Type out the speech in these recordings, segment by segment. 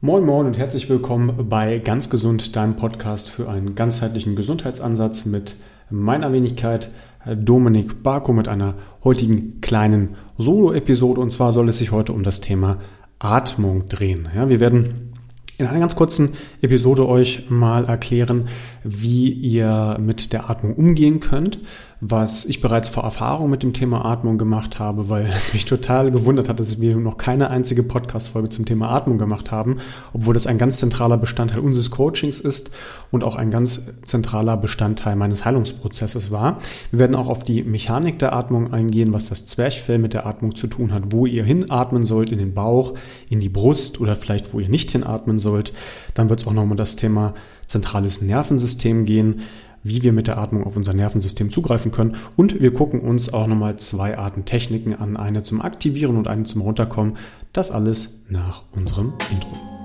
Moin Moin und herzlich willkommen bei Ganz Gesund, deinem Podcast für einen ganzheitlichen Gesundheitsansatz mit meiner Wenigkeit Dominik Barko mit einer heutigen kleinen Solo-Episode. Und zwar soll es sich heute um das Thema Atmung drehen. Ja, wir werden in einer ganz kurzen Episode euch mal erklären, wie ihr mit der Atmung umgehen könnt, was ich bereits vor Erfahrung mit dem Thema Atmung gemacht habe, weil es mich total gewundert hat, dass wir noch keine einzige Podcast-Folge zum Thema Atmung gemacht haben, obwohl das ein ganz zentraler Bestandteil unseres Coachings ist und auch ein ganz zentraler Bestandteil meines Heilungsprozesses war. Wir werden auch auf die Mechanik der Atmung eingehen, was das Zwerchfell mit der Atmung zu tun hat, wo ihr hinatmen sollt, in den Bauch, in die Brust oder vielleicht wo ihr nicht hinatmen sollt. Dann wird es auch nochmal das Thema zentrales Nervensystem gehen wie wir mit der Atmung auf unser Nervensystem zugreifen können. Und wir gucken uns auch nochmal zwei Arten Techniken an, eine zum Aktivieren und eine zum Runterkommen. Das alles nach unserem Intro.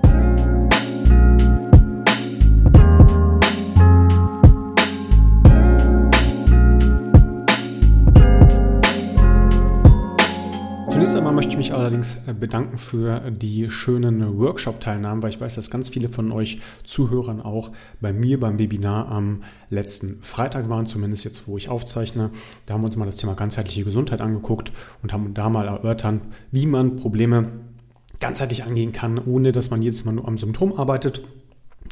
Zunächst einmal möchte ich mich allerdings äh, bedanken für die schönen Workshop-Teilnahmen, weil ich weiß, dass ganz viele von euch Zuhörern auch bei mir beim Webinar am letzten Freitag waren, zumindest jetzt, wo ich aufzeichne. Da haben wir uns mal das Thema ganzheitliche Gesundheit angeguckt und haben da mal erörtert, wie man Probleme ganzheitlich angehen kann, ohne dass man jedes Mal nur am Symptom arbeitet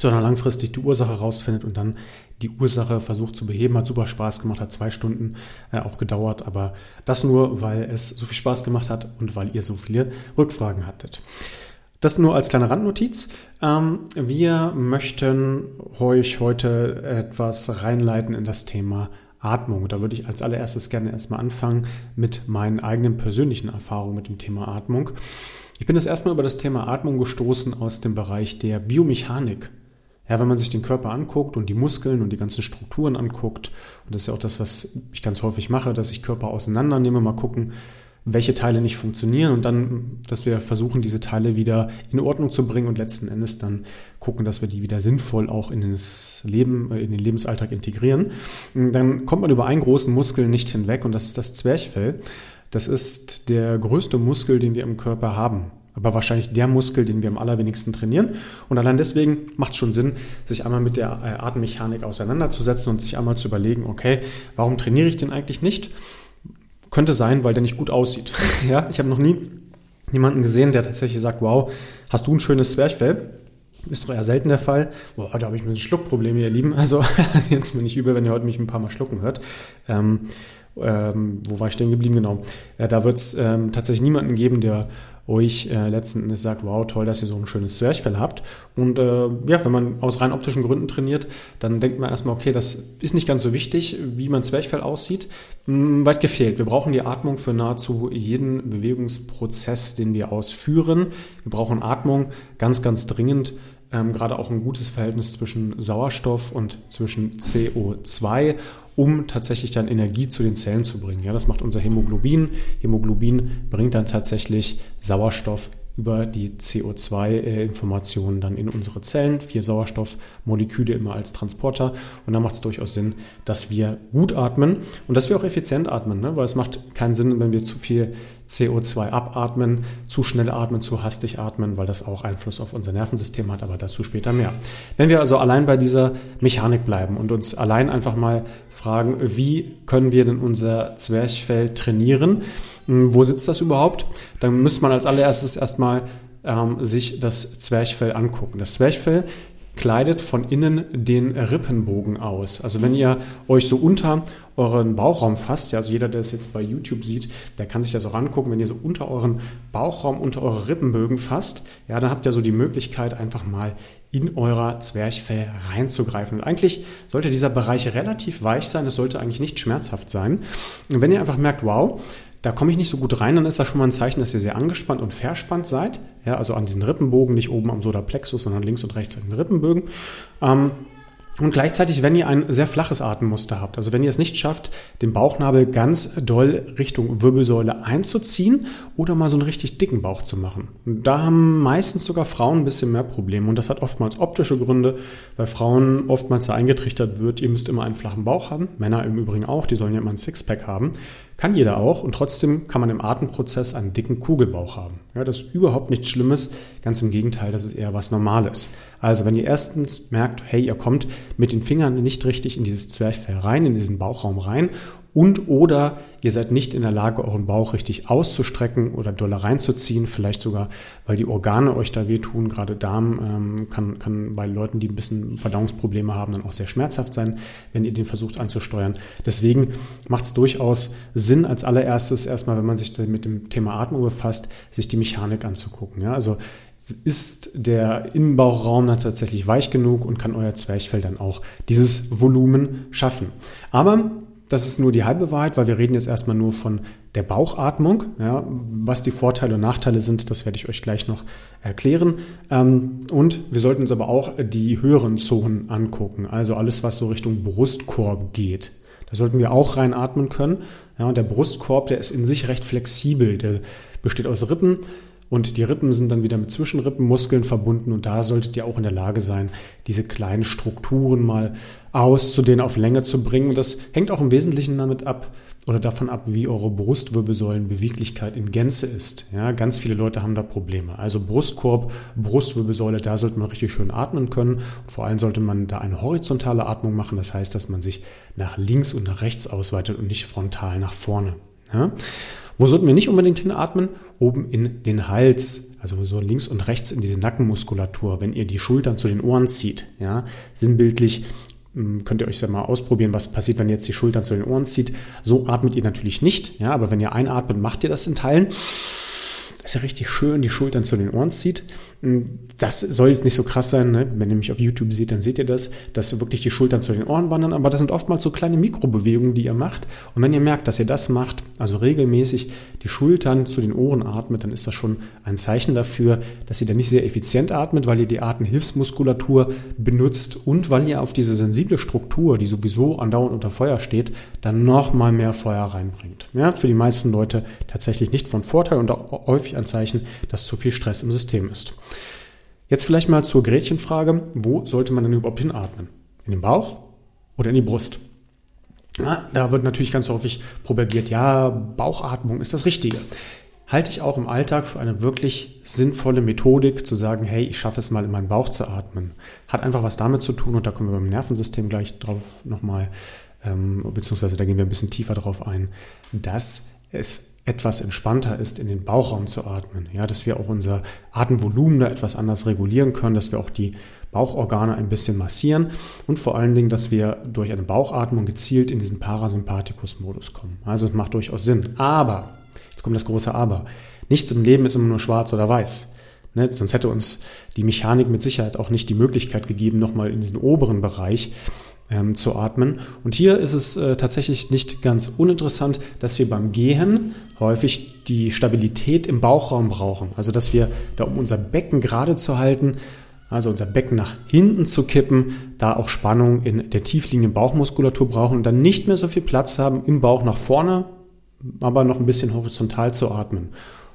sondern langfristig die Ursache rausfindet und dann die Ursache versucht zu beheben. Hat super Spaß gemacht, hat zwei Stunden äh, auch gedauert, aber das nur, weil es so viel Spaß gemacht hat und weil ihr so viele Rückfragen hattet. Das nur als kleine Randnotiz. Ähm, wir möchten euch heute etwas reinleiten in das Thema Atmung. Da würde ich als allererstes gerne erstmal anfangen mit meinen eigenen persönlichen Erfahrungen mit dem Thema Atmung. Ich bin das erstmal über das Thema Atmung gestoßen aus dem Bereich der Biomechanik. Ja, wenn man sich den Körper anguckt und die Muskeln und die ganzen Strukturen anguckt, und das ist ja auch das, was ich ganz häufig mache, dass ich Körper auseinandernehme, mal gucken, welche Teile nicht funktionieren und dann, dass wir versuchen, diese Teile wieder in Ordnung zu bringen und letzten Endes dann gucken, dass wir die wieder sinnvoll auch in das Leben, äh, in den Lebensalltag integrieren. Dann kommt man über einen großen Muskel nicht hinweg und das ist das Zwerchfell. Das ist der größte Muskel, den wir im Körper haben aber wahrscheinlich der Muskel, den wir am allerwenigsten trainieren. Und allein deswegen macht es schon Sinn, sich einmal mit der äh, Atemmechanik auseinanderzusetzen und sich einmal zu überlegen, okay, warum trainiere ich den eigentlich nicht? Könnte sein, weil der nicht gut aussieht. ja, ich habe noch nie jemanden gesehen, der tatsächlich sagt, wow, hast du ein schönes Zwerchfell? Ist doch eher selten der Fall. Boah, da habe ich mir ein Schluckproblem, ihr Lieben. Also jetzt mir nicht übel, wenn ihr heute mich ein paar Mal schlucken hört. Ähm, ähm, wo war ich stehen geblieben? Genau. Ja, da wird es ähm, tatsächlich niemanden geben, der euch äh, letzten Endes sagt, wow, toll, dass ihr so ein schönes Zwerchfell habt. Und äh, ja, wenn man aus rein optischen Gründen trainiert, dann denkt man erstmal, okay, das ist nicht ganz so wichtig, wie mein Zwerchfell aussieht. Hm, weit gefehlt. Wir brauchen die Atmung für nahezu jeden Bewegungsprozess, den wir ausführen. Wir brauchen Atmung ganz, ganz dringend ähm, gerade auch ein gutes Verhältnis zwischen Sauerstoff und zwischen CO2, um tatsächlich dann Energie zu den Zellen zu bringen. Ja, das macht unser Hämoglobin. Hämoglobin bringt dann tatsächlich Sauerstoff über die CO2-Informationen dann in unsere Zellen. Vier Sauerstoffmoleküle immer als Transporter. Und da macht es durchaus Sinn, dass wir gut atmen und dass wir auch effizient atmen, ne? weil es macht keinen Sinn, wenn wir zu viel CO2 abatmen, zu schnell atmen, zu hastig atmen, weil das auch Einfluss auf unser Nervensystem hat, aber dazu später mehr. Wenn wir also allein bei dieser Mechanik bleiben und uns allein einfach mal fragen, wie können wir denn unser Zwerchfell trainieren? Hm, wo sitzt das überhaupt? Dann müsste man als allererstes erstmal ähm, sich das Zwerchfell angucken. Das Zwerchfell kleidet von innen den Rippenbogen aus. Also wenn ihr euch so unter euren Bauchraum fasst, ja, also jeder, der es jetzt bei YouTube sieht, der kann sich das auch angucken, wenn ihr so unter euren Bauchraum, unter eure Rippenbögen fasst, ja, dann habt ihr so die Möglichkeit, einfach mal in eurer Zwerchfell reinzugreifen. Und eigentlich sollte dieser Bereich relativ weich sein, es sollte eigentlich nicht schmerzhaft sein. Und wenn ihr einfach merkt, wow, da komme ich nicht so gut rein, dann ist das schon mal ein Zeichen, dass ihr sehr angespannt und verspannt seid. Ja, also an diesen Rippenbogen, nicht oben am Solarplexus, sondern links und rechts an den Rippenbögen. Ähm, und gleichzeitig, wenn ihr ein sehr flaches Atemmuster habt, also wenn ihr es nicht schafft, den Bauchnabel ganz doll Richtung Wirbelsäule einzuziehen oder mal so einen richtig dicken Bauch zu machen. Da haben meistens sogar Frauen ein bisschen mehr Probleme. Und das hat oftmals optische Gründe, weil Frauen oftmals da eingetrichtert wird, ihr müsst immer einen flachen Bauch haben. Männer im Übrigen auch, die sollen ja immer ein Sixpack haben Kann jeder auch und trotzdem kann man im Atemprozess einen dicken Kugelbauch haben. Ja, das ist überhaupt nichts Schlimmes, ganz im Gegenteil, das ist eher was Normales. Also wenn ihr erstens merkt, hey, ihr kommt mit den Fingern nicht richtig in dieses Zwerchfell rein, in diesen Bauchraum rein und oder ihr seid nicht in der Lage, euren Bauch richtig auszustrecken oder doller reinzuziehen, vielleicht sogar, weil die Organe euch da wehtun. Gerade Darm ähm, kann, kann bei Leuten, die ein bisschen Verdauungsprobleme haben, dann auch sehr schmerzhaft sein, wenn ihr den versucht anzusteuern. Deswegen macht es durchaus Sinn, als allererstes erstmal, wenn man sich mit dem Thema Atmung befasst, sich die Mechanik anzugucken. Ja? Also ist der Innenbauchraum dann tatsächlich weich genug und kann euer Zwerchfell dann auch dieses Volumen schaffen. Aber das ist nur die halbe Wahrheit, weil wir reden jetzt erstmal nur von der Bauchatmung. Ja, was die Vorteile und Nachteile sind, das werde ich euch gleich noch erklären. Ähm, und wir sollten uns aber auch die höheren Zonen angucken, also alles, was so Richtung Brustkorb geht. Da sollten wir auch reinatmen können. Ja, und der Brustkorb, der ist in sich recht flexibel. Der besteht aus Rippen und die Rippen sind dann wieder mit Zwischenrippenmuskeln verbunden und da solltet ihr auch in der Lage sein, diese kleinen Strukturen mal auszudehnen, auf Länge zu bringen. Und das hängt auch im Wesentlichen damit ab oder davon ab, wie eure Brustwirbelsäulenbeweglichkeit in Gänze ist. Ja, ganz viele Leute haben da Probleme. Also Brustkorb, Brustwirbelsäule, da sollte man richtig schön atmen können. Und vor allem sollte man da eine horizontale Atmung machen. Das heißt, dass man sich nach links und nach rechts ausweitet und nicht frontal nach vorne. Ja? Wo sollten wir nicht unbedingt hinatmen? Oben in den Hals, also so links und rechts in diese Nackenmuskulatur, wenn ihr die Schultern zu den Ohren zieht. Ja, sinnbildlich hm, könnt ihr euch ja mal ausprobieren, was passiert, wenn ihr jetzt die Schultern zu den Ohren zieht. So atmet ihr natürlich nicht, ja, aber wenn ihr einatmet, macht ihr das in Teilen. Das ist ja richtig schön, die Schultern zu den Ohren zieht. Das soll jetzt nicht so krass sein, ne? wenn ihr mich auf YouTube seht, dann seht ihr das, dass wirklich die Schultern zu den Ohren wandern, aber das sind oftmals so kleine Mikrobewegungen, die ihr macht. Und wenn ihr merkt, dass ihr das macht, also regelmäßig die Schultern zu den Ohren atmet, dann ist das schon ein Zeichen dafür, dass ihr da nicht sehr effizient atmet, weil ihr die Atemhilfsmuskulatur benutzt und weil ihr auf diese sensible Struktur, die sowieso andauernd unter Feuer steht, dann nochmal mehr Feuer reinbringt. Ja, für die meisten Leute tatsächlich nicht von Vorteil und auch häufig ein Zeichen, dass zu viel Stress im System ist. Jetzt vielleicht mal zur Gretchenfrage, wo sollte man denn überhaupt hinatmen? In den Bauch oder in die Brust? Ja, da wird natürlich ganz häufig propagiert, ja, Bauchatmung ist das Richtige. Halte ich auch im Alltag für eine wirklich sinnvolle Methodik zu sagen, hey, ich schaffe es mal in meinen Bauch zu atmen. Hat einfach was damit zu tun und da kommen wir beim Nervensystem gleich drauf nochmal, ähm, beziehungsweise da gehen wir ein bisschen tiefer drauf ein, dass es etwas entspannter ist, in den Bauchraum zu atmen. Ja, dass wir auch unser Atemvolumen da etwas anders regulieren können, dass wir auch die Bauchorgane ein bisschen massieren und vor allen Dingen, dass wir durch eine Bauchatmung gezielt in diesen Parasympathikus-Modus kommen. Also es macht durchaus Sinn. Aber, jetzt kommt das große Aber, nichts im Leben ist immer nur schwarz oder weiß. Ne? Sonst hätte uns die Mechanik mit Sicherheit auch nicht die Möglichkeit gegeben, nochmal in diesen oberen Bereich ähm, zu atmen. Und hier ist es äh, tatsächlich nicht ganz uninteressant, dass wir beim Gehen häufig die Stabilität im Bauchraum brauchen. Also dass wir, da um unser Becken gerade zu halten, also unser Becken nach hinten zu kippen, da auch Spannung in der tiefliegenden Bauchmuskulatur brauchen und dann nicht mehr so viel Platz haben im Bauch nach vorne, aber noch ein bisschen horizontal zu atmen.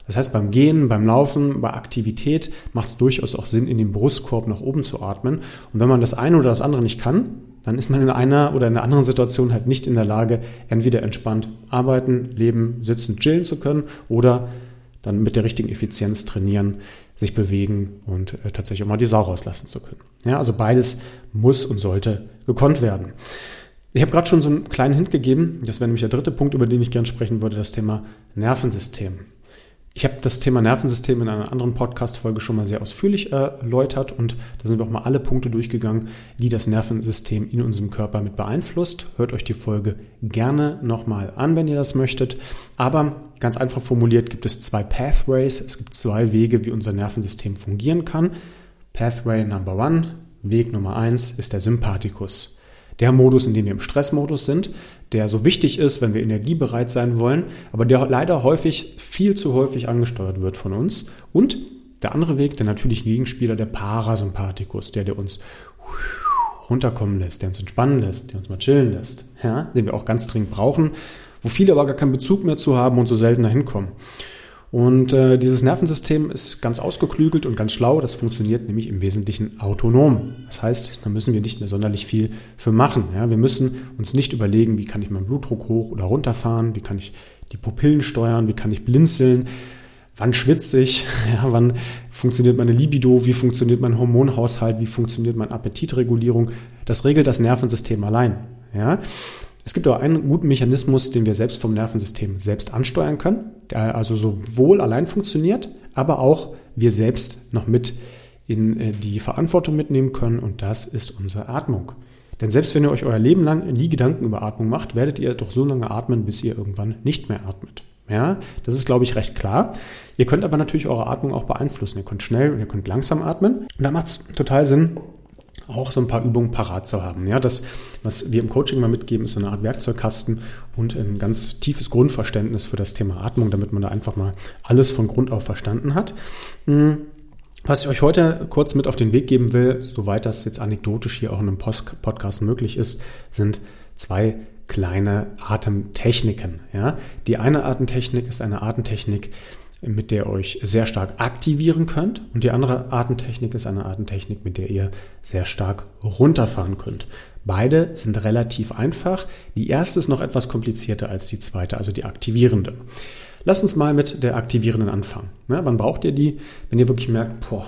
Das heißt, beim Gehen, beim Laufen, bei Aktivität macht es durchaus auch Sinn, in den Brustkorb nach oben zu atmen. Und wenn man das eine oder das andere nicht kann, dann ist man in einer oder in einer anderen Situation halt nicht in der Lage, entweder entspannt arbeiten, leben, sitzen, chillen zu können oder dann mit der richtigen Effizienz trainieren, sich bewegen und äh, tatsächlich auch mal die Sau rauslassen zu können. Ja, also beides muss und sollte gekonnt werden. Ich habe gerade schon so einen kleinen Hint gegeben, das wäre nämlich der dritte Punkt, über den ich gerne sprechen würde, das Thema Nervensystem. Ich habe das Thema Nervensystem in einer anderen Podcast-Folge schon mal sehr ausführlich erläutert und da sind wir auch mal alle Punkte durchgegangen, die das Nervensystem in unserem Körper mit beeinflusst. Hört euch die Folge gerne nochmal an, wenn ihr das möchtet. Aber ganz einfach formuliert gibt es zwei Pathways. Es gibt zwei Wege, wie unser Nervensystem fungieren kann. Pathway Number One, Weg Nummer eins ist der Sympathikus der Modus, in dem wir im Stressmodus sind, der so wichtig ist, wenn wir energiebereit sein wollen, aber der leider häufig, viel zu häufig angesteuert wird von uns. Und der andere Weg, der natürliche Gegenspieler, der Parasympathikus, der, der uns runterkommen lässt, der uns entspannen lässt, der uns mal chillen lässt, ja, den wir auch ganz dringend brauchen, wo viele aber gar keinen Bezug mehr zu haben und so selten dahin kommen. Und äh, dieses Nervensystem ist ganz ausgeklügelt und ganz schlau. Das funktioniert nämlich im Wesentlichen autonom. Das heißt, da müssen wir nicht mehr sonderlich viel für machen. Ja? Wir müssen uns nicht überlegen, wie kann ich meinen Blutdruck hoch oder runter fahren, wie kann ich die Pupillen steuern, wie kann ich blinzeln, wann schwitze ich, ja, wann funktioniert meine Libido, wie funktioniert mein Hormonhaushalt, wie funktioniert meine Appetitregulierung. Das regelt das Nervensystem allein. Ja. Es gibt auch einen guten Mechanismus, den wir selbst vom Nervensystem selbst ansteuern können, der also sowohl allein funktioniert, aber auch wir selbst noch mit in äh, die Verantwortung mitnehmen können und das ist unsere Atmung. Denn selbst wenn ihr euch euer Leben lang nie Gedanken über Atmung macht, werdet ihr doch so lange atmen, bis ihr irgendwann nicht mehr atmet. Ja, das ist, glaube ich, recht klar. Ihr könnt aber natürlich eure Atmung auch beeinflussen. Ihr könnt schnell und ihr könnt langsam atmen. Und da macht es total Sinn, auch so ein paar Übungen parat zu haben. Ja, das, was wir im Coaching mal mitgeben, ist so eine Art Werkzeugkasten und ein ganz tiefes Grundverständnis für das Thema Atmung, damit man da einfach mal alles von Grund auf verstanden hat. Hm. Was ich euch heute kurz mit auf den Weg geben will, soweit das jetzt anekdotisch hier auch in einem Podcast möglich ist, sind zwei kleine Atemtechniken. Ja? Die eine Atemtechnik ist eine Atemtechnik, mit der ihr euch sehr stark aktivieren könnt und die andere Atemtechnik ist eine Atemtechnik, mit der ihr sehr stark runterfahren könnt. Beide sind relativ einfach. Die erste ist noch etwas komplizierter als die zweite, also die aktivierende. Lasst uns mal mit der aktivierenden anfangen. Ja, wann braucht ihr die? Wenn ihr wirklich merkt, boah,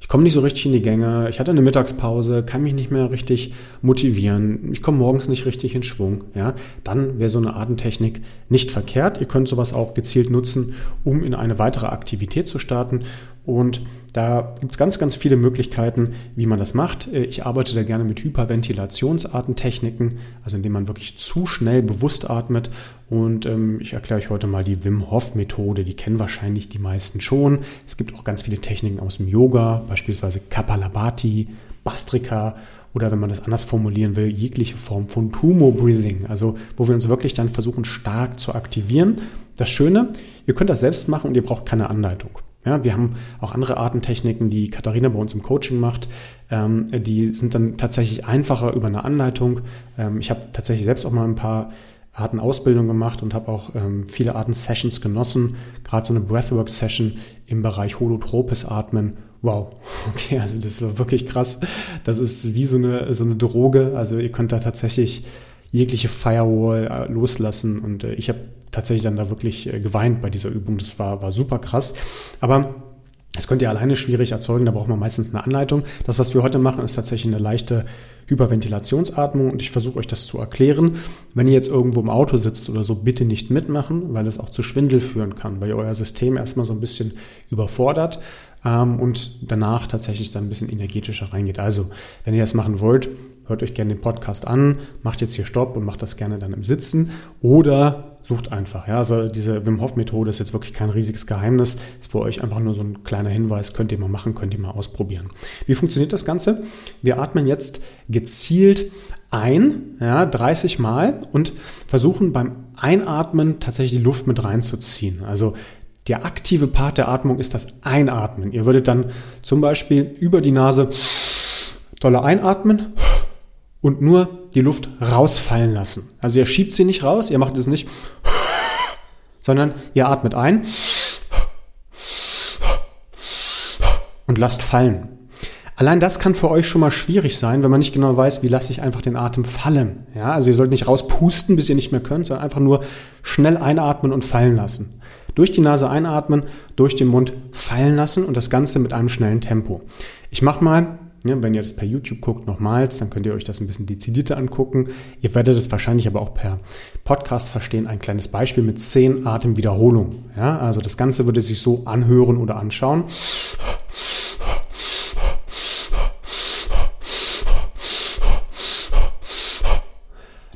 ich komme nicht so richtig in die Gänge, ich hatte eine Mittagspause, kann mich nicht mehr richtig motivieren, ich komme morgens nicht richtig in Schwung, ja, dann wäre so eine Atemtechnik nicht verkehrt. Ihr könnt sowas auch gezielt nutzen, um in eine weitere Aktivität zu starten. Und da gibt es ganz, ganz viele Möglichkeiten, wie man das macht. Äh, ich arbeite da gerne mit Hyperventilationsartentechniken, also indem man wirklich zu schnell bewusst atmet. Und ähm, ich erkläre euch heute mal die Wim Hof Methode. Die kennen wahrscheinlich die meisten schon. Es gibt auch ganz viele Techniken aus dem Yoga, beispielsweise Kapalabhati, Bastrika oder wenn man das anders formulieren will, jegliche Form von Tumo Breathing, also wo wir uns wirklich dann versuchen stark zu aktivieren. Das Schöne, ihr könnt das selbst machen und ihr braucht keine Anleitung. Ja, wir haben auch andere Artentechniken, die Katharina bei uns im Coaching macht. Ähm, die sind dann tatsächlich einfacher über eine Anleitung. Ähm, ich habe tatsächlich selbst auch mal ein paar Artenausbildung gemacht und habe auch ähm, viele Arten-Sessions genossen. Gerade so eine Breathwork-Session im Bereich holotropes Atmen. Wow, okay, also das war wirklich krass. Das ist wie so eine, so eine Droge. Also ihr könnt da tatsächlich jegliche Firewall äh, loslassen und äh, ich habe tatsächlich dann da wirklich äh, geweint bei dieser Übung. Das war, war super krass. Aber das könnt ihr alleine schwierig erzeugen, da braucht man meistens eine Anleitung. Das, was wir heute machen, ist tatsächlich eine leichte Hyperventilationsatmung und ich versuche euch das zu erklären. Wenn ihr jetzt irgendwo im Auto sitzt oder so, bitte nicht mitmachen, weil es auch zu Schwindel führen kann, weil euer System erstmal so ein bisschen überfordert ähm, und danach tatsächlich dann ein bisschen energetischer reingeht. Also, wenn ihr das machen wollt, hört euch gerne den Podcast an, macht jetzt hier Stopp und macht das gerne dann im Sitzen oder sucht einfach. Ja, also diese Wim Hof Methode ist jetzt wirklich kein riesiges Geheimnis, ist für euch einfach nur so ein kleiner Hinweis, könnt ihr mal machen, könnt ihr mal ausprobieren. Wie funktioniert das Ganze? Wir atmen jetzt gezielt ein, ja, 30 Mal und versuchen beim Einatmen tatsächlich die Luft mit reinzuziehen. Also der aktive Part der Atmung ist das Einatmen. Ihr würdet dann zum Beispiel über die Nase dolle einatmen und nur die Luft rausfallen lassen. Also ihr schiebt sie nicht raus, ihr macht es nicht, sondern ihr atmet ein und lasst fallen. Allein das kann für euch schon mal schwierig sein, wenn man nicht genau weiß, wie lasse ich einfach den Atem fallen. Ja, also ihr sollt nicht rauspusten, bis ihr nicht mehr könnt, sondern einfach nur schnell einatmen und fallen lassen. Durch die Nase einatmen, durch den Mund fallen lassen und das Ganze mit einem schnellen Tempo. Ich mache mal ja, wenn ihr das per YouTube guckt, nochmals, dann könnt ihr euch das ein bisschen dezidierter angucken. Ihr werdet es wahrscheinlich aber auch per Podcast verstehen. Ein kleines Beispiel mit zehn Atemwiederholungen. Ja, also das Ganze würde sich so anhören oder anschauen.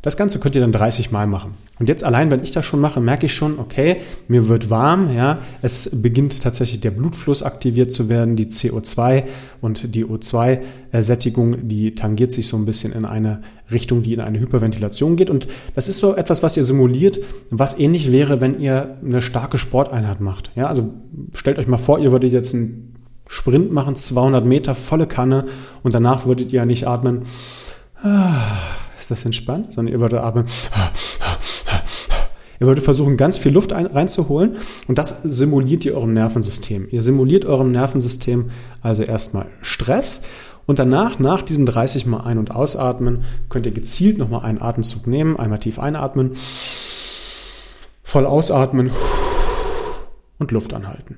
Das Ganze könnt ihr dann 30 Mal machen. Und jetzt allein, wenn ich das schon mache, merke ich schon, okay, mir wird warm, ja, es beginnt tatsächlich der Blutfluss aktiviert zu werden, die CO2 und die O2-Sättigung, die tangiert sich so ein bisschen in eine Richtung, die in eine Hyperventilation geht. Und das ist so etwas, was ihr simuliert, was ähnlich wäre, wenn ihr eine starke Sporteinheit macht. Ja, also stellt euch mal vor, ihr würdet jetzt einen Sprint machen, 200 Meter, volle Kanne und danach würdet ihr nicht atmen. Ah ist das entspannt, sondern ihr würdet atmen. Ihr würdet versuchen, ganz viel Luft ein, reinzuholen und das simuliert ihr eurem Nervensystem. Ihr simuliert eurem Nervensystem also erstmal Stress und danach, nach diesen 30 Mal ein- und ausatmen, könnt ihr gezielt nochmal einen Atemzug nehmen, einmal tief einatmen voll ausatmen und Luft anhalten.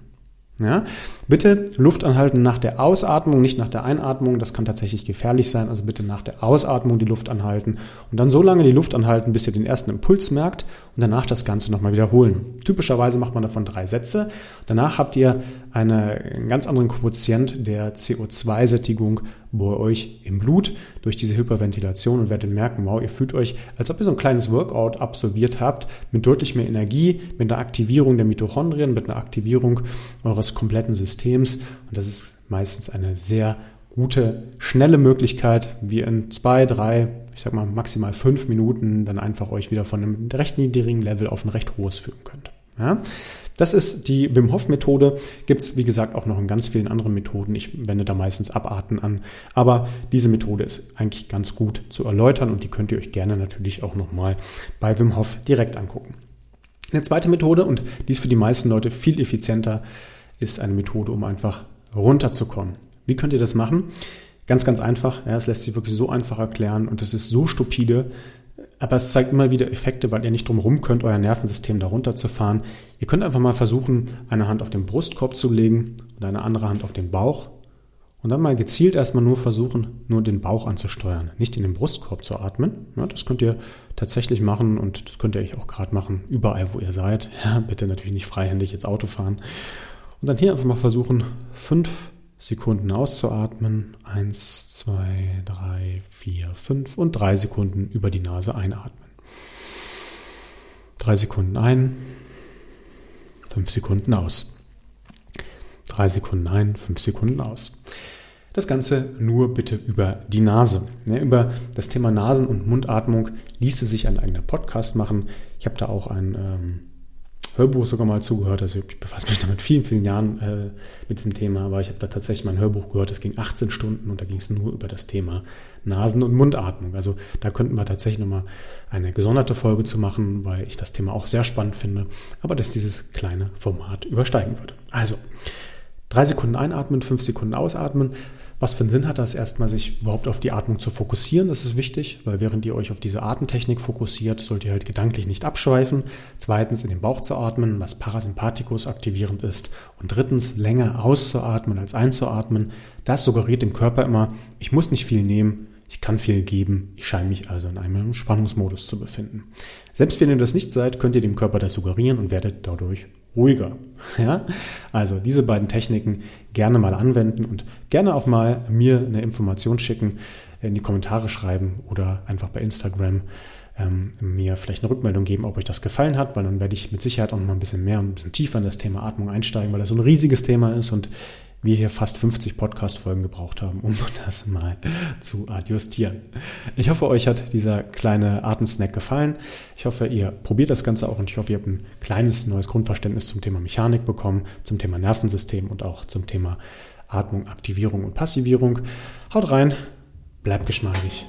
Ja? Bitte Luft anhalten nach der Ausatmung, nicht nach der Einatmung. Das kann tatsächlich gefährlich sein. Also bitte nach der Ausatmung die Luft anhalten und dann so lange die Luft anhalten, bis ihr den ersten Impuls merkt und danach das Ganze nochmal wiederholen. Typischerweise macht man davon drei Sätze. Danach habt ihr einen ganz anderen Quotient der CO2-Sättigung bei euch im Blut durch diese Hyperventilation und werdet merken, wow, ihr fühlt euch, als ob ihr so ein kleines Workout absolviert habt, mit deutlich mehr Energie, mit einer Aktivierung der Mitochondrien, mit einer Aktivierung eures kompletten Systems. Und das ist meistens eine sehr gute, schnelle Möglichkeit, wie in zwei, drei, ich sag mal maximal fünf Minuten dann einfach euch wieder von einem recht niedrigen Level auf ein recht hohes führen könnt. Ja? Das ist die Wim Hof Methode. Gibt es, wie gesagt, auch noch in ganz vielen anderen Methoden. Ich wende da meistens Abarten an. Aber diese Methode ist eigentlich ganz gut zu erläutern und die könnt ihr euch gerne natürlich auch nochmal bei Wim Hof direkt angucken. Eine zweite Methode, und die ist für die meisten Leute viel effizienter, ist eine Methode, um einfach runterzukommen. Wie könnt ihr das machen? Ganz, ganz einfach. Ja, es lässt sich wirklich so einfach erklären und es ist so stupide. Aber es zeigt immer wieder Effekte, weil ihr nicht drum könnt, euer Nervensystem darunter zu fahren. Ihr könnt einfach mal versuchen, eine Hand auf den Brustkorb zu legen und eine andere Hand auf den Bauch. Und dann mal gezielt erstmal nur versuchen, nur den Bauch anzusteuern, nicht in den Brustkorb zu atmen. Ja, das könnt ihr tatsächlich machen und das könnt ihr euch auch gerade machen, überall wo ihr seid. Ja, bitte natürlich nicht freihändig jetzt Auto fahren. Und dann hier einfach mal versuchen, fünf Sekunden auszuatmen. Eins, zwei, drei, vier, fünf und drei Sekunden über die Nase einatmen. Drei Sekunden ein, fünf Sekunden aus. Drei Sekunden ein, fünf Sekunden aus. Das Ganze nur bitte über die Nase. Ja, über das Thema Nasen- und Mundatmung ließe sich ein eigener Podcast machen. Ich habe da auch ein ähm, Hörbuch sogar mal zugehört. Also ich befasse mich damit vielen, vielen Jahren äh, mit diesem Thema, aber ich habe da tatsächlich mal ein Hörbuch gehört, das ging 18 Stunden und da ging es nur über das Thema Nasen- und Mundatmung. Also da könnten wir tatsächlich nochmal eine gesonderte Folge zu machen, weil ich das Thema auch sehr spannend finde, aber dass dieses kleine Format übersteigen würde. Also drei Sekunden einatmen, fünf Sekunden ausatmen. Was für einen Sinn hat das erstmal, sich überhaupt auf die Atmung zu fokussieren? Das ist wichtig, weil während ihr euch auf diese Atemtechnik fokussiert, sollt ihr halt gedanklich nicht abschweifen. Zweitens in den Bauch zu atmen, was Parasympathikus aktivierend ist. Und drittens länger auszuatmen als einzuatmen. Das suggeriert dem Körper immer, ich muss nicht viel nehmen, ich kann viel geben, ich scheine mich also in einem Spannungsmodus zu befinden. Selbst wenn ihr das nicht seid, könnt ihr dem Körper das suggerieren und werdet dadurch ruhiger. Ja? Also diese beiden Techniken gerne mal anwenden und gerne auch mal mir eine Information schicken, in die Kommentare schreiben oder einfach bei Instagram ähm, mir vielleicht eine Rückmeldung geben, ob euch das gefallen hat, weil dann werde ich mit Sicherheit auch noch mal ein bisschen mehr und ein bisschen tiefer in das Thema Atmung einsteigen, weil das so ein riesiges Thema ist und wir hier fast 50 Podcast-Folgen gebraucht haben, um das mal zu adjustieren. Ich hoffe, euch hat dieser kleine Atemsnack gefallen. Ich hoffe, ihr probiert das Ganze auch und ich hoffe, ihr habt ein kleines neues Grundverständnis zum Thema Mechanik bekommen, zum Thema Nervensystem und auch zum Thema Atmung, Aktivierung und Passivierung. Haut rein, bleibt geschmeidig